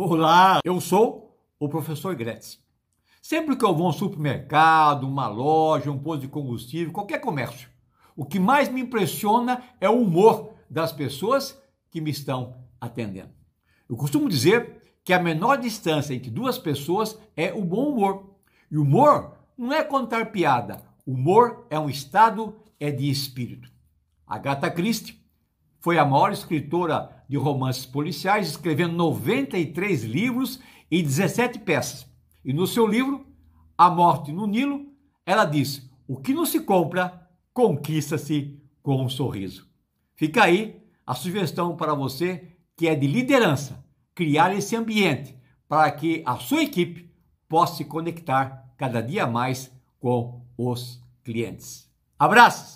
Olá, eu sou o professor Gretz. Sempre que eu vou a um supermercado, uma loja, um posto de combustível, qualquer comércio, o que mais me impressiona é o humor das pessoas que me estão atendendo. Eu costumo dizer que a menor distância entre duas pessoas é o bom humor. E humor não é contar piada, humor é um estado é de espírito. Agatha Christie foi a maior escritora de romances policiais, escrevendo 93 livros e 17 peças. E no seu livro, A Morte no Nilo, ela diz: O que não se compra, conquista-se com um sorriso. Fica aí a sugestão para você que é de liderança, criar esse ambiente para que a sua equipe possa se conectar cada dia mais com os clientes. Abraços!